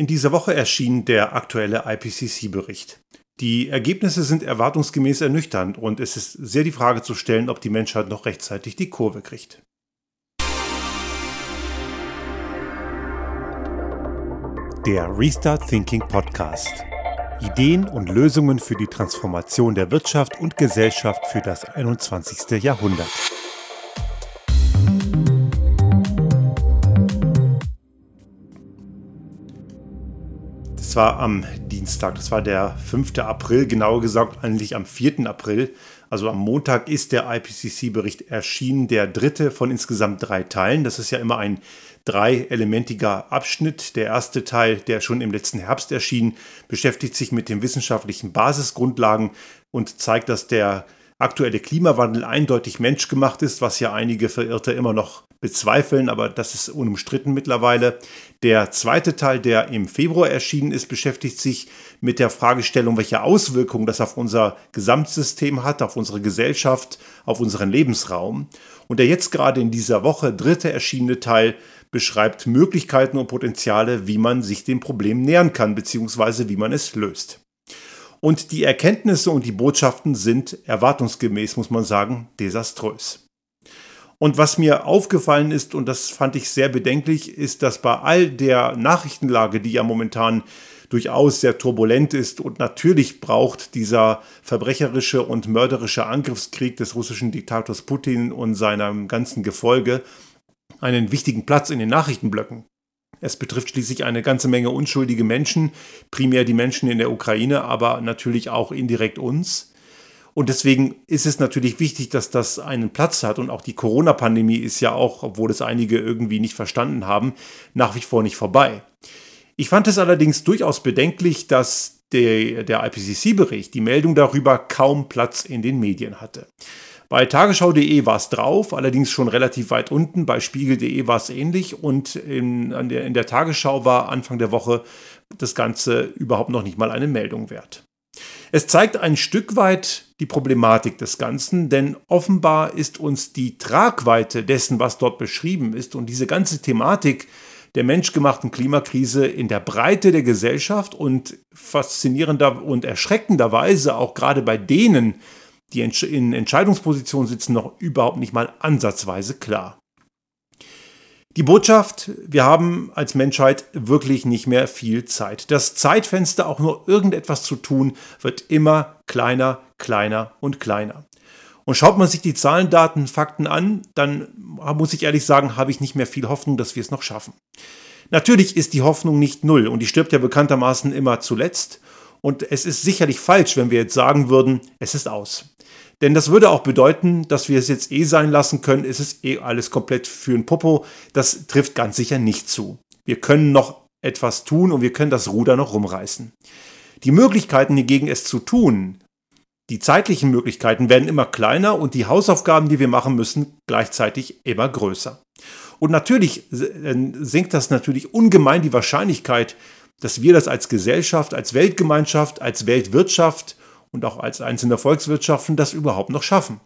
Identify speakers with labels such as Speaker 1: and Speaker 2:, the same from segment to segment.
Speaker 1: In dieser Woche erschien der aktuelle IPCC-Bericht. Die Ergebnisse sind erwartungsgemäß ernüchternd und es ist sehr die Frage zu stellen, ob die Menschheit noch rechtzeitig die Kurve kriegt. Der Restart Thinking Podcast. Ideen und Lösungen für die Transformation der Wirtschaft und Gesellschaft für das 21. Jahrhundert. Das war am Dienstag, das war der 5. April, genauer gesagt eigentlich am 4. April. Also am Montag ist der IPCC-Bericht erschienen, der dritte von insgesamt drei Teilen. Das ist ja immer ein dreielementiger Abschnitt. Der erste Teil, der schon im letzten Herbst erschien, beschäftigt sich mit den wissenschaftlichen Basisgrundlagen und zeigt, dass der aktuelle Klimawandel eindeutig menschgemacht ist, was ja einige Verirrte immer noch bezweifeln, aber das ist unumstritten mittlerweile. Der zweite Teil, der im Februar erschienen ist, beschäftigt sich mit der Fragestellung, welche Auswirkungen das auf unser Gesamtsystem hat, auf unsere Gesellschaft, auf unseren Lebensraum. Und der jetzt gerade in dieser Woche dritte erschienene Teil beschreibt Möglichkeiten und Potenziale, wie man sich dem Problem nähern kann, beziehungsweise wie man es löst. Und die Erkenntnisse und die Botschaften sind erwartungsgemäß, muss man sagen, desaströs. Und was mir aufgefallen ist, und das fand ich sehr bedenklich, ist, dass bei all der Nachrichtenlage, die ja momentan durchaus sehr turbulent ist und natürlich braucht dieser verbrecherische und mörderische Angriffskrieg des russischen Diktators Putin und seinem ganzen Gefolge einen wichtigen Platz in den Nachrichtenblöcken. Es betrifft schließlich eine ganze Menge unschuldige Menschen, primär die Menschen in der Ukraine, aber natürlich auch indirekt uns. Und deswegen ist es natürlich wichtig, dass das einen Platz hat. Und auch die Corona-Pandemie ist ja auch, obwohl es einige irgendwie nicht verstanden haben, nach wie vor nicht vorbei. Ich fand es allerdings durchaus bedenklich, dass der, der IPCC-Bericht die Meldung darüber kaum Platz in den Medien hatte. Bei tagesschau.de war es drauf, allerdings schon relativ weit unten. Bei spiegel.de war es ähnlich und in, der, in der Tagesschau war Anfang der Woche das Ganze überhaupt noch nicht mal eine Meldung wert. Es zeigt ein Stück weit die Problematik des Ganzen, denn offenbar ist uns die Tragweite dessen, was dort beschrieben ist und diese ganze Thematik der menschgemachten Klimakrise in der Breite der Gesellschaft und faszinierender und erschreckenderweise auch gerade bei denen, die in Entscheidungspositionen sitzen, noch überhaupt nicht mal ansatzweise klar. Die Botschaft, wir haben als Menschheit wirklich nicht mehr viel Zeit. Das Zeitfenster, auch nur irgendetwas zu tun, wird immer kleiner, kleiner und kleiner. Und schaut man sich die Zahlen, Daten, Fakten an, dann muss ich ehrlich sagen, habe ich nicht mehr viel Hoffnung, dass wir es noch schaffen. Natürlich ist die Hoffnung nicht null und die stirbt ja bekanntermaßen immer zuletzt. Und es ist sicherlich falsch, wenn wir jetzt sagen würden, es ist aus. Denn das würde auch bedeuten, dass wir es jetzt eh sein lassen können, es ist eh alles komplett für ein Popo. Das trifft ganz sicher nicht zu. Wir können noch etwas tun und wir können das Ruder noch rumreißen. Die Möglichkeiten hingegen, es zu tun, die zeitlichen Möglichkeiten werden immer kleiner und die Hausaufgaben, die wir machen müssen, gleichzeitig immer größer. Und natürlich sinkt das natürlich ungemein die Wahrscheinlichkeit, dass wir das als Gesellschaft, als Weltgemeinschaft, als Weltwirtschaft und auch als einzelne Volkswirtschaften das überhaupt noch schaffen.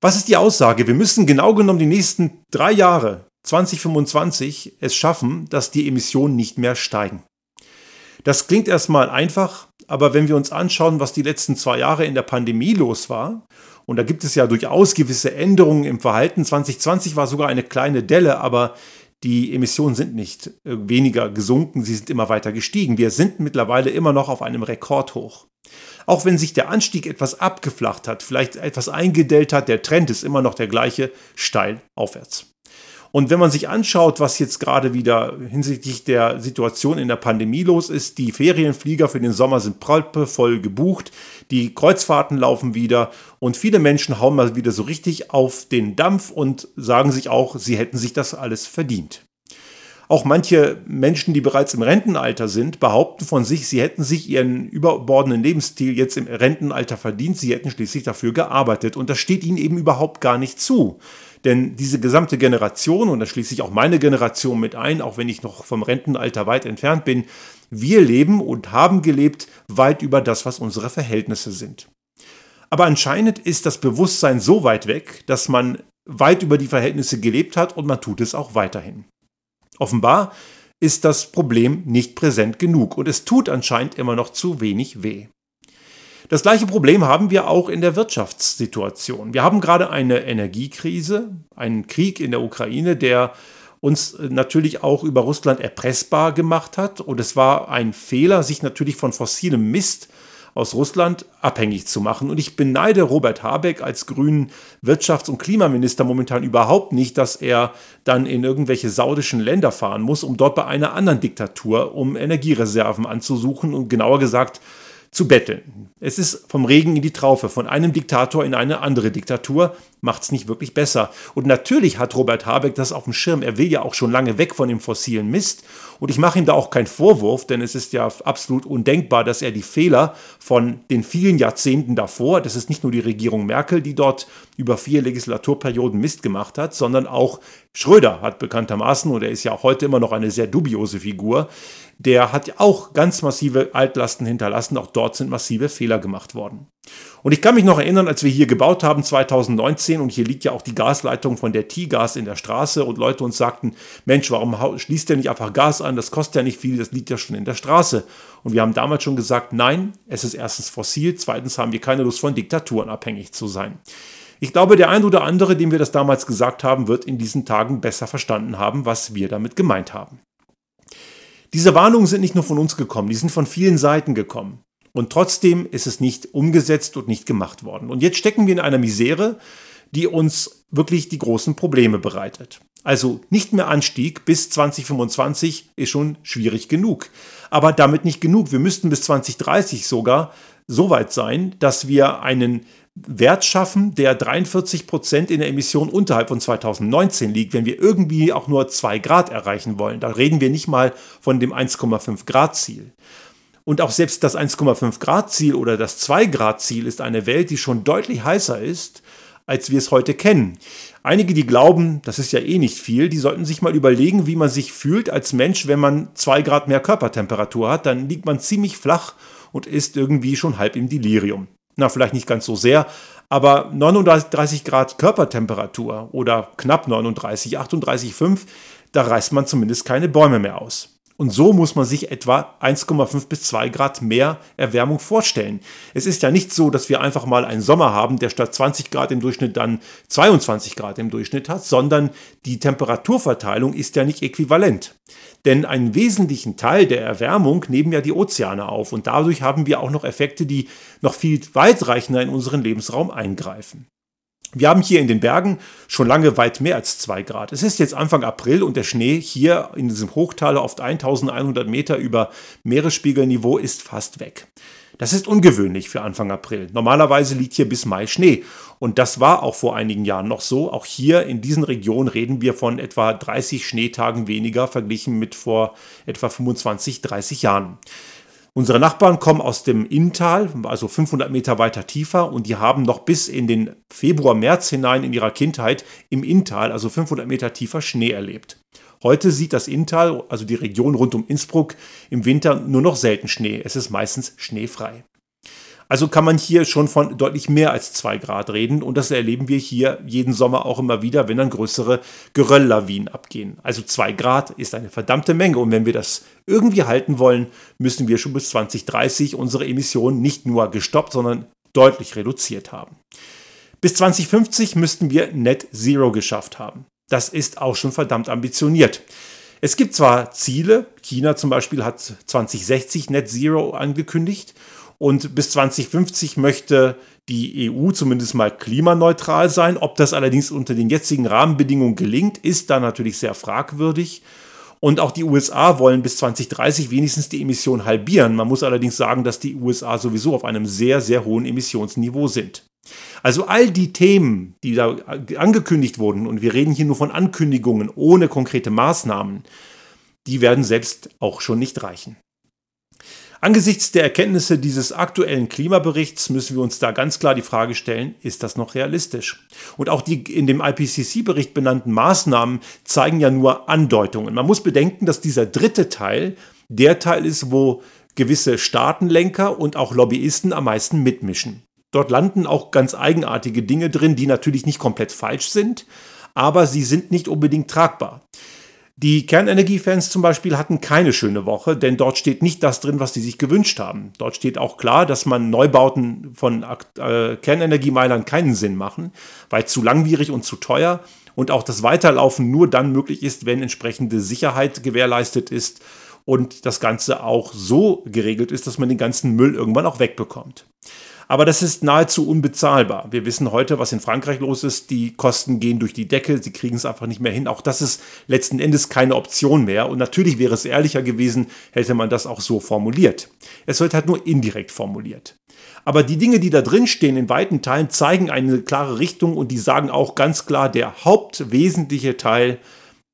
Speaker 1: Was ist die Aussage? Wir müssen genau genommen die nächsten drei Jahre, 2025, es schaffen, dass die Emissionen nicht mehr steigen. Das klingt erstmal einfach, aber wenn wir uns anschauen, was die letzten zwei Jahre in der Pandemie los war, und da gibt es ja durchaus gewisse Änderungen im Verhalten. 2020 war sogar eine kleine Delle, aber die Emissionen sind nicht äh, weniger gesunken, sie sind immer weiter gestiegen. Wir sind mittlerweile immer noch auf einem Rekordhoch. Auch wenn sich der Anstieg etwas abgeflacht hat, vielleicht etwas eingedellt hat, der Trend ist immer noch der gleiche, steil aufwärts. Und wenn man sich anschaut, was jetzt gerade wieder hinsichtlich der Situation in der Pandemie los ist, die Ferienflieger für den Sommer sind voll gebucht, die Kreuzfahrten laufen wieder und viele Menschen hauen mal wieder so richtig auf den Dampf und sagen sich auch, sie hätten sich das alles verdient. Auch manche Menschen, die bereits im Rentenalter sind, behaupten von sich, sie hätten sich ihren überbordenden Lebensstil jetzt im Rentenalter verdient, sie hätten schließlich dafür gearbeitet. Und das steht ihnen eben überhaupt gar nicht zu. Denn diese gesamte Generation, und da schließe ich auch meine Generation mit ein, auch wenn ich noch vom Rentenalter weit entfernt bin, wir leben und haben gelebt weit über das, was unsere Verhältnisse sind. Aber anscheinend ist das Bewusstsein so weit weg, dass man weit über die Verhältnisse gelebt hat und man tut es auch weiterhin. Offenbar ist das Problem nicht präsent genug und es tut anscheinend immer noch zu wenig weh. Das gleiche Problem haben wir auch in der Wirtschaftssituation. Wir haben gerade eine Energiekrise, einen Krieg in der Ukraine, der uns natürlich auch über Russland erpressbar gemacht hat. Und es war ein Fehler, sich natürlich von fossilem Mist aus Russland abhängig zu machen. Und ich beneide Robert Habeck als grünen Wirtschafts- und Klimaminister momentan überhaupt nicht, dass er dann in irgendwelche saudischen Länder fahren muss, um dort bei einer anderen Diktatur um Energiereserven anzusuchen und genauer gesagt zu betteln. Es ist vom Regen in die Traufe, von einem Diktator in eine andere Diktatur, macht es nicht wirklich besser. Und natürlich hat Robert Habeck das auf dem Schirm. Er will ja auch schon lange weg von dem fossilen Mist. Und ich mache ihm da auch keinen Vorwurf, denn es ist ja absolut undenkbar, dass er die Fehler von den vielen Jahrzehnten davor, das ist nicht nur die Regierung Merkel, die dort über vier Legislaturperioden Mist gemacht hat, sondern auch Schröder hat bekanntermaßen, und er ist ja auch heute immer noch eine sehr dubiose Figur, der hat auch ganz massive Altlasten hinterlassen. Auch dort sind massive Fehler gemacht worden. Und ich kann mich noch erinnern, als wir hier gebaut haben 2019 und hier liegt ja auch die Gasleitung von der T-Gas in der Straße und Leute uns sagten, Mensch, warum schließt der nicht einfach Gas an? Das kostet ja nicht viel, das liegt ja schon in der Straße. Und wir haben damals schon gesagt, nein, es ist erstens fossil, zweitens haben wir keine Lust von Diktaturen abhängig zu sein. Ich glaube, der ein oder andere, dem wir das damals gesagt haben, wird in diesen Tagen besser verstanden haben, was wir damit gemeint haben. Diese Warnungen sind nicht nur von uns gekommen, die sind von vielen Seiten gekommen. Und trotzdem ist es nicht umgesetzt und nicht gemacht worden. Und jetzt stecken wir in einer Misere, die uns wirklich die großen Probleme bereitet. Also nicht mehr Anstieg bis 2025 ist schon schwierig genug. Aber damit nicht genug. Wir müssten bis 2030 sogar so weit sein, dass wir einen Wert schaffen, der 43 Prozent in der Emission unterhalb von 2019 liegt, wenn wir irgendwie auch nur 2 Grad erreichen wollen. Da reden wir nicht mal von dem 1,5 Grad Ziel. Und auch selbst das 1,5 Grad Ziel oder das 2 Grad Ziel ist eine Welt, die schon deutlich heißer ist, als wir es heute kennen. Einige, die glauben, das ist ja eh nicht viel, die sollten sich mal überlegen, wie man sich fühlt als Mensch, wenn man 2 Grad mehr Körpertemperatur hat. Dann liegt man ziemlich flach und ist irgendwie schon halb im Delirium na vielleicht nicht ganz so sehr, aber 39 Grad Körpertemperatur oder knapp 39, 38,5, da reißt man zumindest keine Bäume mehr aus. Und so muss man sich etwa 1,5 bis 2 Grad mehr Erwärmung vorstellen. Es ist ja nicht so, dass wir einfach mal einen Sommer haben, der statt 20 Grad im Durchschnitt dann 22 Grad im Durchschnitt hat, sondern die Temperaturverteilung ist ja nicht äquivalent. Denn einen wesentlichen Teil der Erwärmung nehmen ja die Ozeane auf und dadurch haben wir auch noch Effekte, die noch viel weitreichender in unseren Lebensraum eingreifen. Wir haben hier in den Bergen schon lange weit mehr als zwei Grad. Es ist jetzt Anfang April und der Schnee hier in diesem Hochtal auf 1100 Meter über Meeresspiegelniveau ist fast weg. Das ist ungewöhnlich für Anfang April. Normalerweise liegt hier bis Mai Schnee. Und das war auch vor einigen Jahren noch so. Auch hier in diesen Regionen reden wir von etwa 30 Schneetagen weniger verglichen mit vor etwa 25, 30 Jahren. Unsere Nachbarn kommen aus dem Inntal, also 500 Meter weiter tiefer, und die haben noch bis in den Februar, März hinein in ihrer Kindheit im Inntal, also 500 Meter tiefer, Schnee erlebt. Heute sieht das Inntal, also die Region rund um Innsbruck, im Winter nur noch selten Schnee. Es ist meistens schneefrei. Also kann man hier schon von deutlich mehr als zwei Grad reden und das erleben wir hier jeden Sommer auch immer wieder, wenn dann größere Gerölllawinen abgehen. Also zwei Grad ist eine verdammte Menge und wenn wir das irgendwie halten wollen, müssen wir schon bis 2030 unsere Emissionen nicht nur gestoppt, sondern deutlich reduziert haben. Bis 2050 müssten wir Net Zero geschafft haben. Das ist auch schon verdammt ambitioniert. Es gibt zwar Ziele, China zum Beispiel hat 2060 Net Zero angekündigt und bis 2050 möchte die EU zumindest mal klimaneutral sein. Ob das allerdings unter den jetzigen Rahmenbedingungen gelingt, ist da natürlich sehr fragwürdig. Und auch die USA wollen bis 2030 wenigstens die Emissionen halbieren. Man muss allerdings sagen, dass die USA sowieso auf einem sehr, sehr hohen Emissionsniveau sind. Also all die Themen, die da angekündigt wurden, und wir reden hier nur von Ankündigungen ohne konkrete Maßnahmen, die werden selbst auch schon nicht reichen. Angesichts der Erkenntnisse dieses aktuellen Klimaberichts müssen wir uns da ganz klar die Frage stellen, ist das noch realistisch? Und auch die in dem IPCC-Bericht benannten Maßnahmen zeigen ja nur Andeutungen. Man muss bedenken, dass dieser dritte Teil der Teil ist, wo gewisse Staatenlenker und auch Lobbyisten am meisten mitmischen. Dort landen auch ganz eigenartige Dinge drin, die natürlich nicht komplett falsch sind, aber sie sind nicht unbedingt tragbar. Die Kernenergiefans zum Beispiel hatten keine schöne Woche, denn dort steht nicht das drin, was sie sich gewünscht haben. Dort steht auch klar, dass man Neubauten von äh, Kernenergiemeilern keinen Sinn machen, weil zu langwierig und zu teuer und auch das Weiterlaufen nur dann möglich ist, wenn entsprechende Sicherheit gewährleistet ist und das Ganze auch so geregelt ist, dass man den ganzen Müll irgendwann auch wegbekommt. Aber das ist nahezu unbezahlbar. Wir wissen heute, was in Frankreich los ist. Die Kosten gehen durch die Decke, sie kriegen es einfach nicht mehr hin. Auch das ist letzten Endes keine Option mehr. Und natürlich wäre es ehrlicher gewesen, hätte man das auch so formuliert. Es wird halt nur indirekt formuliert. Aber die Dinge, die da drin stehen, in weiten Teilen zeigen eine klare Richtung und die sagen auch ganz klar, der hauptwesentliche Teil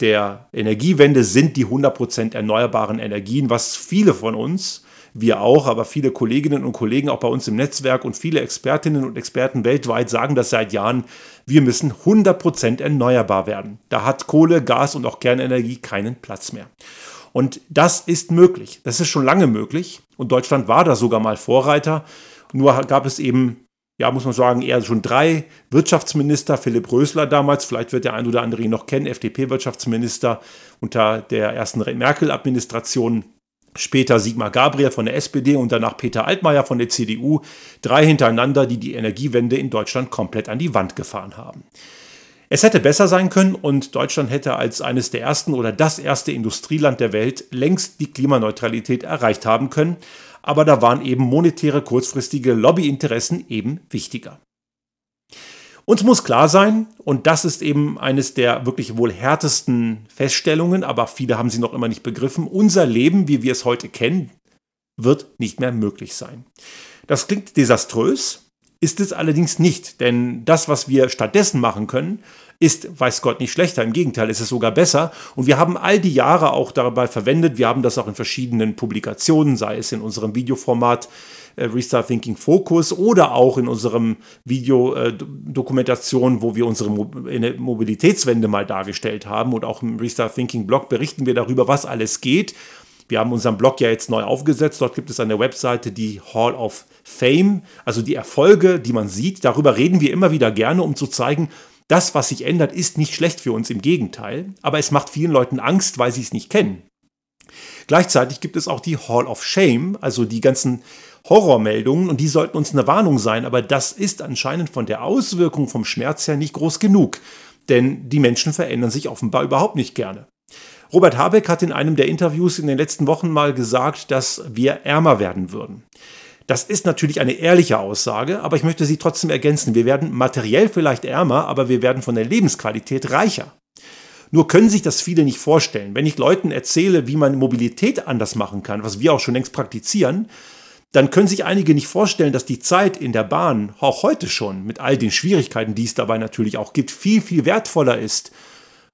Speaker 1: der Energiewende sind die 100% erneuerbaren Energien, was viele von uns wir auch, aber viele Kolleginnen und Kollegen auch bei uns im Netzwerk und viele Expertinnen und Experten weltweit sagen das seit Jahren, wir müssen 100% erneuerbar werden. Da hat Kohle, Gas und auch Kernenergie keinen Platz mehr. Und das ist möglich. Das ist schon lange möglich. Und Deutschland war da sogar mal Vorreiter. Nur gab es eben, ja, muss man sagen, eher schon drei Wirtschaftsminister. Philipp Rösler damals, vielleicht wird der ein oder andere ihn noch kennen, FDP-Wirtschaftsminister unter der ersten Merkel-Administration später Sigmar Gabriel von der SPD und danach Peter Altmaier von der CDU, drei hintereinander, die die Energiewende in Deutschland komplett an die Wand gefahren haben. Es hätte besser sein können und Deutschland hätte als eines der ersten oder das erste Industrieland der Welt längst die Klimaneutralität erreicht haben können, aber da waren eben monetäre kurzfristige Lobbyinteressen eben wichtiger. Uns muss klar sein, und das ist eben eines der wirklich wohl härtesten Feststellungen, aber viele haben sie noch immer nicht begriffen, unser Leben, wie wir es heute kennen, wird nicht mehr möglich sein. Das klingt desaströs, ist es allerdings nicht, denn das, was wir stattdessen machen können, ist, weiß Gott, nicht schlechter. Im Gegenteil, ist es sogar besser. Und wir haben all die Jahre auch dabei verwendet. Wir haben das auch in verschiedenen Publikationen, sei es in unserem Videoformat Restart Thinking Focus oder auch in unserem Videodokumentation, wo wir unsere Mobilitätswende mal dargestellt haben und auch im Restart Thinking Blog berichten wir darüber, was alles geht. Wir haben unseren Blog ja jetzt neu aufgesetzt. Dort gibt es eine Webseite, die Hall of Fame, also die Erfolge, die man sieht. Darüber reden wir immer wieder gerne, um zu zeigen, das, was sich ändert, ist nicht schlecht für uns, im Gegenteil. Aber es macht vielen Leuten Angst, weil sie es nicht kennen. Gleichzeitig gibt es auch die Hall of Shame, also die ganzen Horrormeldungen und die sollten uns eine Warnung sein, aber das ist anscheinend von der Auswirkung vom Schmerz her nicht groß genug, denn die Menschen verändern sich offenbar überhaupt nicht gerne. Robert Habeck hat in einem der Interviews in den letzten Wochen mal gesagt, dass wir ärmer werden würden. Das ist natürlich eine ehrliche Aussage, aber ich möchte sie trotzdem ergänzen. Wir werden materiell vielleicht ärmer, aber wir werden von der Lebensqualität reicher. Nur können sich das viele nicht vorstellen. Wenn ich Leuten erzähle, wie man Mobilität anders machen kann, was wir auch schon längst praktizieren, dann können sich einige nicht vorstellen, dass die Zeit in der Bahn auch heute schon mit all den Schwierigkeiten, die es dabei natürlich auch gibt, viel, viel wertvoller ist,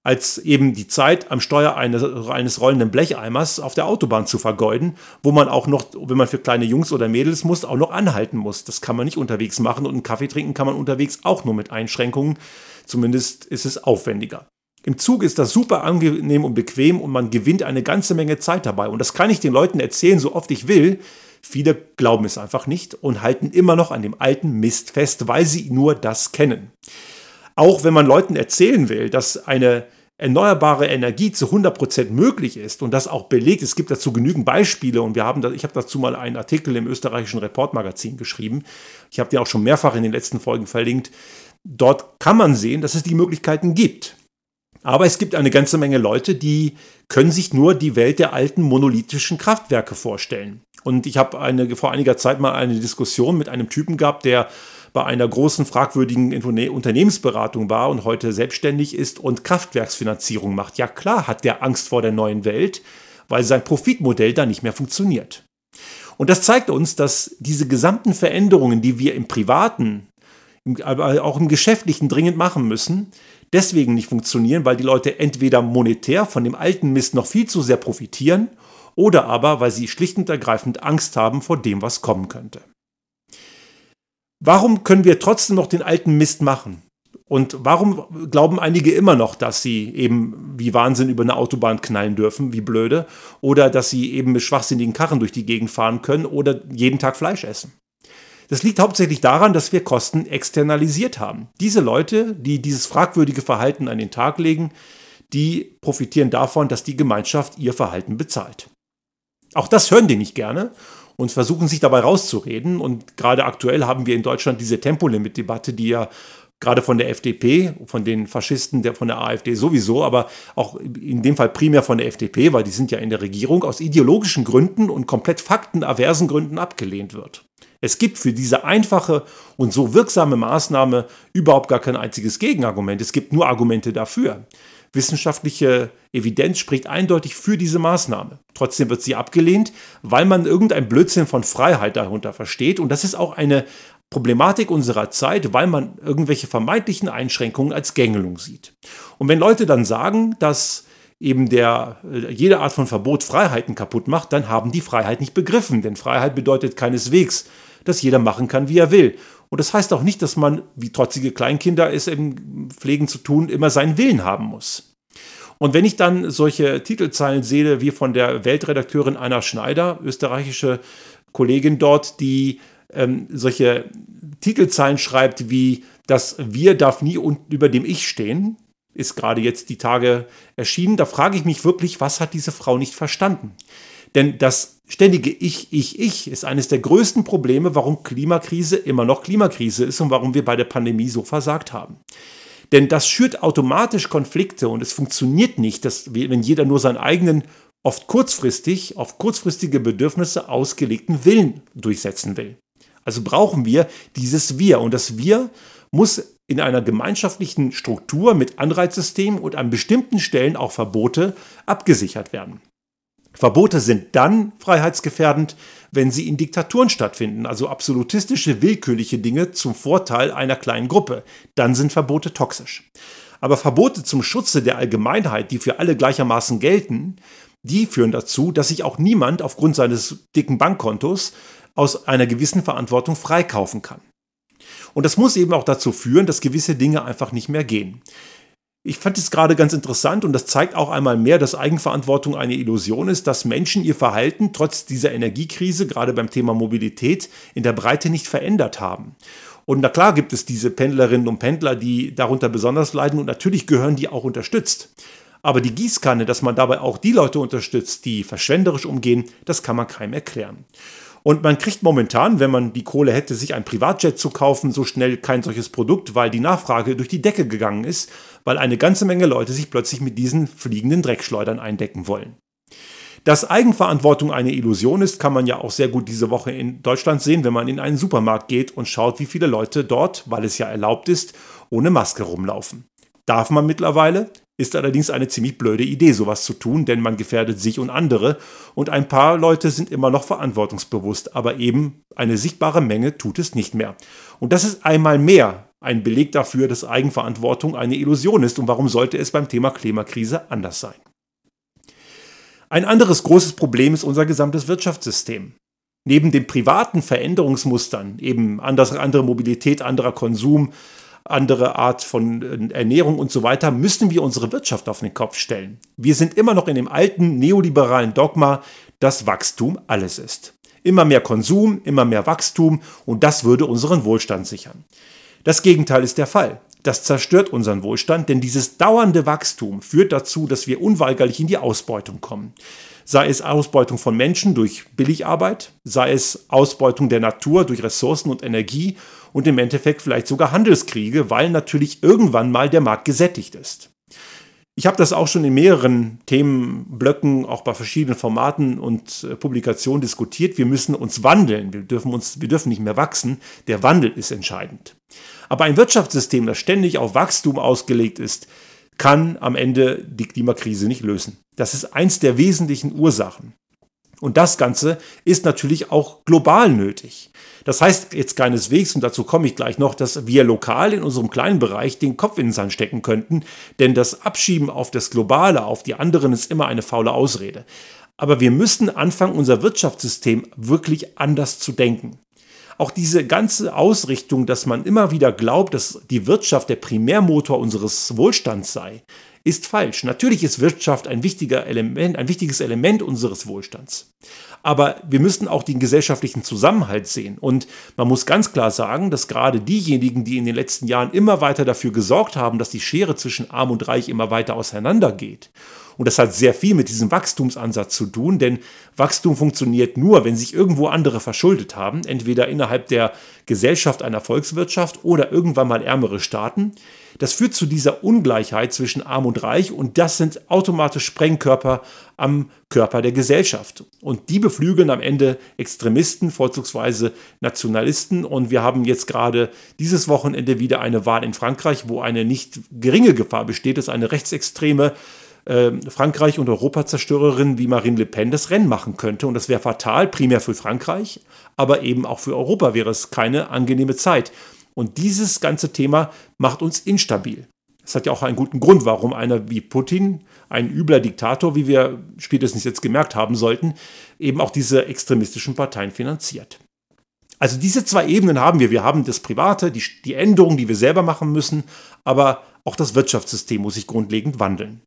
Speaker 1: als eben die Zeit am Steuer eines, eines rollenden Blecheimers auf der Autobahn zu vergeuden, wo man auch noch, wenn man für kleine Jungs oder Mädels muss, auch noch anhalten muss. Das kann man nicht unterwegs machen und einen Kaffee trinken kann man unterwegs auch nur mit Einschränkungen. Zumindest ist es aufwendiger. Im Zug ist das super angenehm und bequem und man gewinnt eine ganze Menge Zeit dabei. Und das kann ich den Leuten erzählen, so oft ich will. Viele glauben es einfach nicht und halten immer noch an dem alten Mist fest, weil sie nur das kennen. Auch wenn man Leuten erzählen will, dass eine erneuerbare Energie zu 100% möglich ist und das auch belegt, es gibt dazu genügend Beispiele und wir haben da, ich habe dazu mal einen Artikel im österreichischen Reportmagazin geschrieben. Ich habe den auch schon mehrfach in den letzten Folgen verlinkt. Dort kann man sehen, dass es die Möglichkeiten gibt. Aber es gibt eine ganze Menge Leute, die können sich nur die Welt der alten monolithischen Kraftwerke vorstellen. Und ich habe eine, vor einiger Zeit mal eine Diskussion mit einem Typen gehabt, der bei einer großen fragwürdigen Unternehmensberatung war und heute selbstständig ist und Kraftwerksfinanzierung macht. Ja klar hat der Angst vor der neuen Welt, weil sein Profitmodell da nicht mehr funktioniert. Und das zeigt uns, dass diese gesamten Veränderungen, die wir im privaten, aber auch im geschäftlichen dringend machen müssen, deswegen nicht funktionieren, weil die Leute entweder monetär von dem alten Mist noch viel zu sehr profitieren oder aber, weil sie schlicht und ergreifend Angst haben vor dem, was kommen könnte. Warum können wir trotzdem noch den alten Mist machen? Und warum glauben einige immer noch, dass sie eben wie Wahnsinn über eine Autobahn knallen dürfen, wie blöde, oder dass sie eben mit schwachsinnigen Karren durch die Gegend fahren können oder jeden Tag Fleisch essen? Das liegt hauptsächlich daran, dass wir Kosten externalisiert haben. Diese Leute, die dieses fragwürdige Verhalten an den Tag legen, die profitieren davon, dass die Gemeinschaft ihr Verhalten bezahlt. Auch das hören die nicht gerne und versuchen sich dabei rauszureden. Und gerade aktuell haben wir in Deutschland diese Tempolimit-Debatte, die ja gerade von der FDP, von den Faschisten, der, von der AfD sowieso, aber auch in dem Fall primär von der FDP, weil die sind ja in der Regierung, aus ideologischen Gründen und komplett faktenaversen Gründen abgelehnt wird. Es gibt für diese einfache und so wirksame Maßnahme überhaupt gar kein einziges Gegenargument. Es gibt nur Argumente dafür. Wissenschaftliche Evidenz spricht eindeutig für diese Maßnahme. Trotzdem wird sie abgelehnt, weil man irgendein Blödsinn von Freiheit darunter versteht. Und das ist auch eine Problematik unserer Zeit, weil man irgendwelche vermeintlichen Einschränkungen als Gängelung sieht. Und wenn Leute dann sagen, dass eben der, äh, jede Art von Verbot Freiheiten kaputt macht, dann haben die Freiheit nicht begriffen. Denn Freiheit bedeutet keineswegs, dass jeder machen kann, wie er will. Und das heißt auch nicht, dass man, wie trotzige Kleinkinder es im Pflegen zu tun, immer seinen Willen haben muss. Und wenn ich dann solche Titelzeilen sehe, wie von der Weltredakteurin Anna Schneider, österreichische Kollegin dort, die ähm, solche Titelzeilen schreibt wie das Wir darf nie über dem Ich stehen, ist gerade jetzt die Tage erschienen. Da frage ich mich wirklich, was hat diese Frau nicht verstanden? Denn das ständige Ich, Ich, Ich ist eines der größten Probleme, warum Klimakrise immer noch Klimakrise ist und warum wir bei der Pandemie so versagt haben. Denn das schürt automatisch Konflikte und es funktioniert nicht, dass, wenn jeder nur seinen eigenen, oft kurzfristig, auf kurzfristige Bedürfnisse ausgelegten Willen durchsetzen will. Also brauchen wir dieses Wir. Und das Wir muss in einer gemeinschaftlichen Struktur mit Anreizsystemen und an bestimmten Stellen auch Verbote abgesichert werden. Verbote sind dann freiheitsgefährdend, wenn sie in Diktaturen stattfinden, also absolutistische, willkürliche Dinge zum Vorteil einer kleinen Gruppe. Dann sind Verbote toxisch. Aber Verbote zum Schutze der Allgemeinheit, die für alle gleichermaßen gelten, die führen dazu, dass sich auch niemand aufgrund seines dicken Bankkontos aus einer gewissen Verantwortung freikaufen kann. Und das muss eben auch dazu führen, dass gewisse Dinge einfach nicht mehr gehen. Ich fand es gerade ganz interessant und das zeigt auch einmal mehr, dass Eigenverantwortung eine Illusion ist, dass Menschen ihr Verhalten trotz dieser Energiekrise, gerade beim Thema Mobilität, in der Breite nicht verändert haben. Und na klar gibt es diese Pendlerinnen und Pendler, die darunter besonders leiden und natürlich gehören die auch unterstützt. Aber die Gießkanne, dass man dabei auch die Leute unterstützt, die verschwenderisch umgehen, das kann man keinem erklären. Und man kriegt momentan, wenn man die Kohle hätte, sich ein Privatjet zu kaufen, so schnell kein solches Produkt, weil die Nachfrage durch die Decke gegangen ist, weil eine ganze Menge Leute sich plötzlich mit diesen fliegenden Dreckschleudern eindecken wollen. Dass Eigenverantwortung eine Illusion ist, kann man ja auch sehr gut diese Woche in Deutschland sehen, wenn man in einen Supermarkt geht und schaut, wie viele Leute dort, weil es ja erlaubt ist, ohne Maske rumlaufen. Darf man mittlerweile? Ist allerdings eine ziemlich blöde Idee, sowas zu tun, denn man gefährdet sich und andere und ein paar Leute sind immer noch verantwortungsbewusst, aber eben eine sichtbare Menge tut es nicht mehr. Und das ist einmal mehr ein Beleg dafür, dass Eigenverantwortung eine Illusion ist und warum sollte es beim Thema Klimakrise anders sein. Ein anderes großes Problem ist unser gesamtes Wirtschaftssystem. Neben den privaten Veränderungsmustern, eben andere Mobilität, anderer Konsum, andere Art von äh, Ernährung und so weiter, müssen wir unsere Wirtschaft auf den Kopf stellen. Wir sind immer noch in dem alten neoliberalen Dogma, dass Wachstum alles ist. Immer mehr Konsum, immer mehr Wachstum und das würde unseren Wohlstand sichern. Das Gegenteil ist der Fall. Das zerstört unseren Wohlstand, denn dieses dauernde Wachstum führt dazu, dass wir unweigerlich in die Ausbeutung kommen. Sei es Ausbeutung von Menschen durch Billigarbeit, sei es Ausbeutung der Natur durch Ressourcen und Energie und im Endeffekt vielleicht sogar Handelskriege, weil natürlich irgendwann mal der Markt gesättigt ist. Ich habe das auch schon in mehreren Themenblöcken, auch bei verschiedenen Formaten und äh, Publikationen diskutiert. Wir müssen uns wandeln. Wir dürfen, uns, wir dürfen nicht mehr wachsen. Der Wandel ist entscheidend. Aber ein Wirtschaftssystem, das ständig auf Wachstum ausgelegt ist, kann am Ende die Klimakrise nicht lösen. Das ist eins der wesentlichen Ursachen. Und das Ganze ist natürlich auch global nötig. Das heißt jetzt keineswegs, und dazu komme ich gleich noch, dass wir lokal in unserem kleinen Bereich den Kopf in den Sand stecken könnten, denn das Abschieben auf das Globale, auf die anderen ist immer eine faule Ausrede. Aber wir müssen anfangen, unser Wirtschaftssystem wirklich anders zu denken. Auch diese ganze Ausrichtung, dass man immer wieder glaubt, dass die Wirtschaft der Primärmotor unseres Wohlstands sei, ist falsch. Natürlich ist Wirtschaft ein wichtiger Element, ein wichtiges Element unseres Wohlstands. Aber wir müssen auch den gesellschaftlichen Zusammenhalt sehen. Und man muss ganz klar sagen, dass gerade diejenigen, die in den letzten Jahren immer weiter dafür gesorgt haben, dass die Schere zwischen Arm und Reich immer weiter auseinandergeht und das hat sehr viel mit diesem Wachstumsansatz zu tun, denn Wachstum funktioniert nur, wenn sich irgendwo andere verschuldet haben, entweder innerhalb der Gesellschaft einer Volkswirtschaft oder irgendwann mal ärmere Staaten. Das führt zu dieser Ungleichheit zwischen Arm und Reich und das sind automatisch Sprengkörper am Körper der Gesellschaft. Und die beflügeln am Ende Extremisten, vorzugsweise Nationalisten. Und wir haben jetzt gerade dieses Wochenende wieder eine Wahl in Frankreich, wo eine nicht geringe Gefahr besteht, dass eine rechtsextreme äh, Frankreich und Europazerstörerin wie Marine Le Pen das Rennen machen könnte. Und das wäre fatal, primär für Frankreich, aber eben auch für Europa wäre es keine angenehme Zeit. Und dieses ganze Thema macht uns instabil. Es hat ja auch einen guten Grund, warum einer wie Putin, ein übler Diktator, wie wir spätestens jetzt gemerkt haben sollten, eben auch diese extremistischen Parteien finanziert. Also diese zwei Ebenen haben wir. Wir haben das Private, die, die Änderungen, die wir selber machen müssen, aber auch das Wirtschaftssystem muss sich grundlegend wandeln.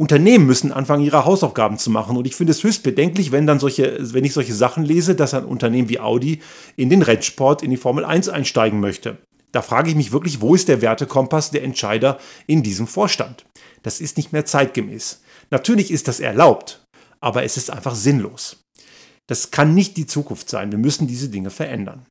Speaker 1: Unternehmen müssen anfangen, ihre Hausaufgaben zu machen. Und ich finde es höchst bedenklich, wenn dann solche, wenn ich solche Sachen lese, dass ein Unternehmen wie Audi in den Rennsport, in die Formel 1 einsteigen möchte. Da frage ich mich wirklich, wo ist der Wertekompass der Entscheider in diesem Vorstand? Das ist nicht mehr zeitgemäß. Natürlich ist das erlaubt, aber es ist einfach sinnlos. Das kann nicht die Zukunft sein. Wir müssen diese Dinge verändern.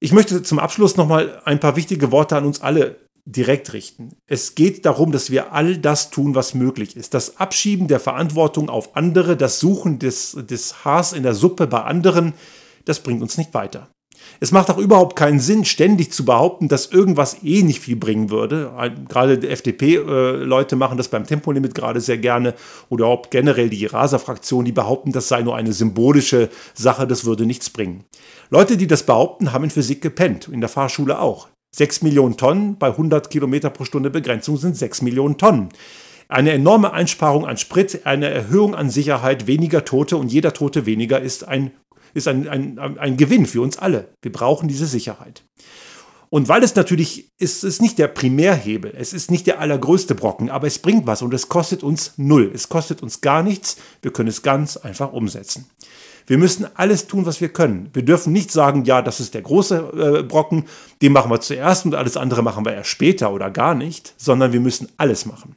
Speaker 1: Ich möchte zum Abschluss nochmal ein paar wichtige Worte an uns alle direkt richten. Es geht darum, dass wir all das tun, was möglich ist. Das Abschieben der Verantwortung auf andere, das Suchen des, des Haars in der Suppe bei anderen, das bringt uns nicht weiter. Es macht auch überhaupt keinen Sinn, ständig zu behaupten, dass irgendwas eh nicht viel bringen würde. Gerade die FDP-Leute machen das beim Tempolimit gerade sehr gerne oder auch generell die Rasa-Fraktion, die behaupten, das sei nur eine symbolische Sache, das würde nichts bringen. Leute, die das behaupten, haben in Physik gepennt, in der Fahrschule auch. 6 Millionen Tonnen bei 100 Kilometer pro Stunde Begrenzung sind 6 Millionen Tonnen. Eine enorme Einsparung an Sprit, eine Erhöhung an Sicherheit, weniger Tote und jeder Tote weniger ist ein, ist ein, ein, ein Gewinn für uns alle. Wir brauchen diese Sicherheit. Und weil es natürlich ist, ist nicht der Primärhebel, es ist nicht der allergrößte Brocken, aber es bringt was und es kostet uns null. Es kostet uns gar nichts. Wir können es ganz einfach umsetzen. Wir müssen alles tun, was wir können. Wir dürfen nicht sagen, ja, das ist der große äh, Brocken, den machen wir zuerst und alles andere machen wir erst später oder gar nicht, sondern wir müssen alles machen.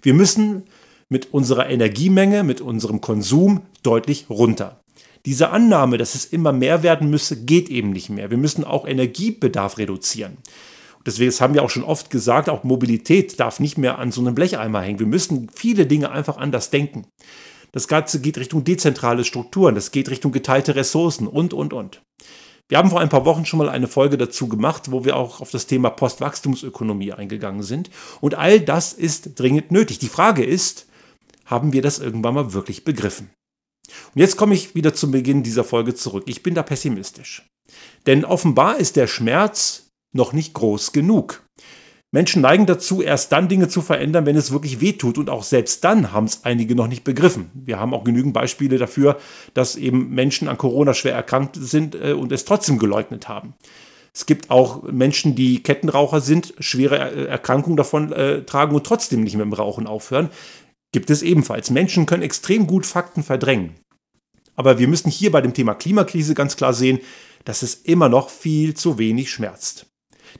Speaker 1: Wir müssen mit unserer Energiemenge, mit unserem Konsum deutlich runter. Diese Annahme, dass es immer mehr werden müsse, geht eben nicht mehr. Wir müssen auch Energiebedarf reduzieren. Deswegen, das haben wir auch schon oft gesagt, auch Mobilität darf nicht mehr an so einem Blecheimer hängen. Wir müssen viele Dinge einfach anders denken. Das Ganze geht Richtung dezentrale Strukturen, das geht Richtung geteilte Ressourcen und, und, und. Wir haben vor ein paar Wochen schon mal eine Folge dazu gemacht, wo wir auch auf das Thema Postwachstumsökonomie eingegangen sind. Und all das ist dringend nötig. Die Frage ist, haben wir das irgendwann mal wirklich begriffen? Und jetzt komme ich wieder zum Beginn dieser Folge zurück. Ich bin da pessimistisch. Denn offenbar ist der Schmerz noch nicht groß genug. Menschen neigen dazu, erst dann Dinge zu verändern, wenn es wirklich wehtut. Und auch selbst dann haben es einige noch nicht begriffen. Wir haben auch genügend Beispiele dafür, dass eben Menschen an Corona schwer erkrankt sind äh, und es trotzdem geleugnet haben. Es gibt auch Menschen, die Kettenraucher sind, schwere Erkrankungen davon äh, tragen und trotzdem nicht mit dem Rauchen aufhören. Gibt es ebenfalls. Menschen können extrem gut Fakten verdrängen. Aber wir müssen hier bei dem Thema Klimakrise ganz klar sehen, dass es immer noch viel zu wenig schmerzt.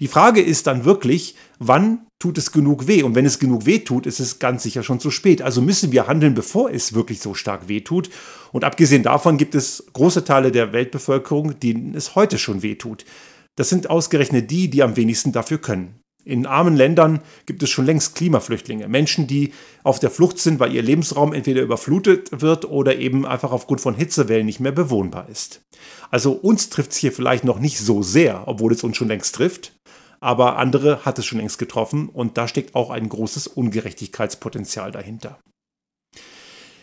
Speaker 1: Die Frage ist dann wirklich, wann tut es genug weh? Und wenn es genug weh tut, ist es ganz sicher schon zu spät. Also müssen wir handeln, bevor es wirklich so stark weh tut. Und abgesehen davon gibt es große Teile der Weltbevölkerung, denen es heute schon weh tut. Das sind ausgerechnet die, die am wenigsten dafür können. In armen Ländern gibt es schon längst Klimaflüchtlinge, Menschen, die auf der Flucht sind, weil ihr Lebensraum entweder überflutet wird oder eben einfach aufgrund von Hitzewellen nicht mehr bewohnbar ist. Also uns trifft es hier vielleicht noch nicht so sehr, obwohl es uns schon längst trifft aber andere hat es schon längst getroffen und da steckt auch ein großes Ungerechtigkeitspotenzial dahinter.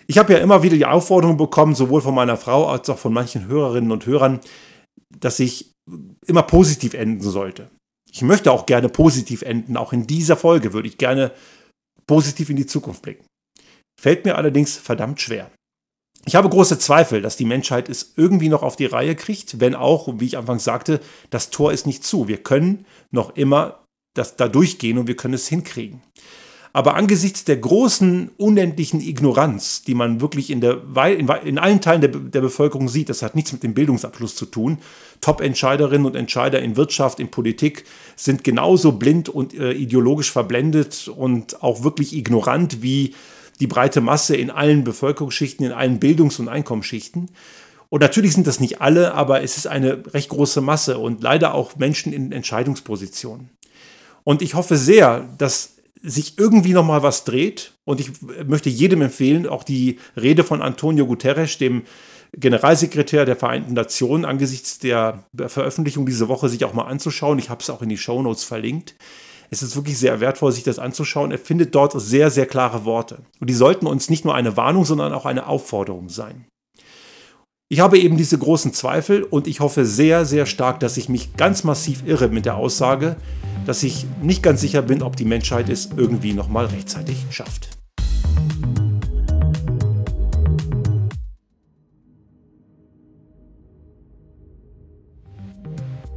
Speaker 1: Ich habe ja immer wieder die Aufforderung bekommen, sowohl von meiner Frau als auch von manchen Hörerinnen und Hörern, dass ich immer positiv enden sollte. Ich möchte auch gerne positiv enden, auch in dieser Folge würde ich gerne positiv in die Zukunft blicken. Fällt mir allerdings verdammt schwer. Ich habe große Zweifel, dass die Menschheit es irgendwie noch auf die Reihe kriegt, wenn auch, wie ich anfangs sagte, das Tor ist nicht zu. Wir können noch immer das da durchgehen und wir können es hinkriegen. Aber angesichts der großen, unendlichen Ignoranz, die man wirklich in, der, in, in allen Teilen der, der, Bevölkerung sieht, das hat nichts mit dem Bildungsabschluss zu tun. Top-Entscheiderinnen und Entscheider in Wirtschaft, in Politik sind genauso blind und äh, ideologisch verblendet und auch wirklich ignorant wie die breite Masse in allen Bevölkerungsschichten, in allen Bildungs- und Einkommensschichten. Und natürlich sind das nicht alle, aber es ist eine recht große Masse und leider auch Menschen in Entscheidungspositionen. Und ich hoffe sehr, dass sich irgendwie noch mal was dreht. Und ich möchte jedem empfehlen, auch die Rede von Antonio Guterres, dem Generalsekretär der Vereinten Nationen, angesichts der Veröffentlichung diese Woche sich auch mal anzuschauen. Ich habe es auch in die Show Notes verlinkt. Es ist wirklich sehr wertvoll, sich das anzuschauen. Er findet dort sehr, sehr klare Worte. Und die sollten uns nicht nur eine Warnung, sondern auch eine Aufforderung sein. Ich habe eben diese großen Zweifel und ich hoffe sehr, sehr stark, dass ich mich ganz massiv irre mit der Aussage, dass ich nicht ganz sicher bin, ob die Menschheit es irgendwie nochmal rechtzeitig schafft.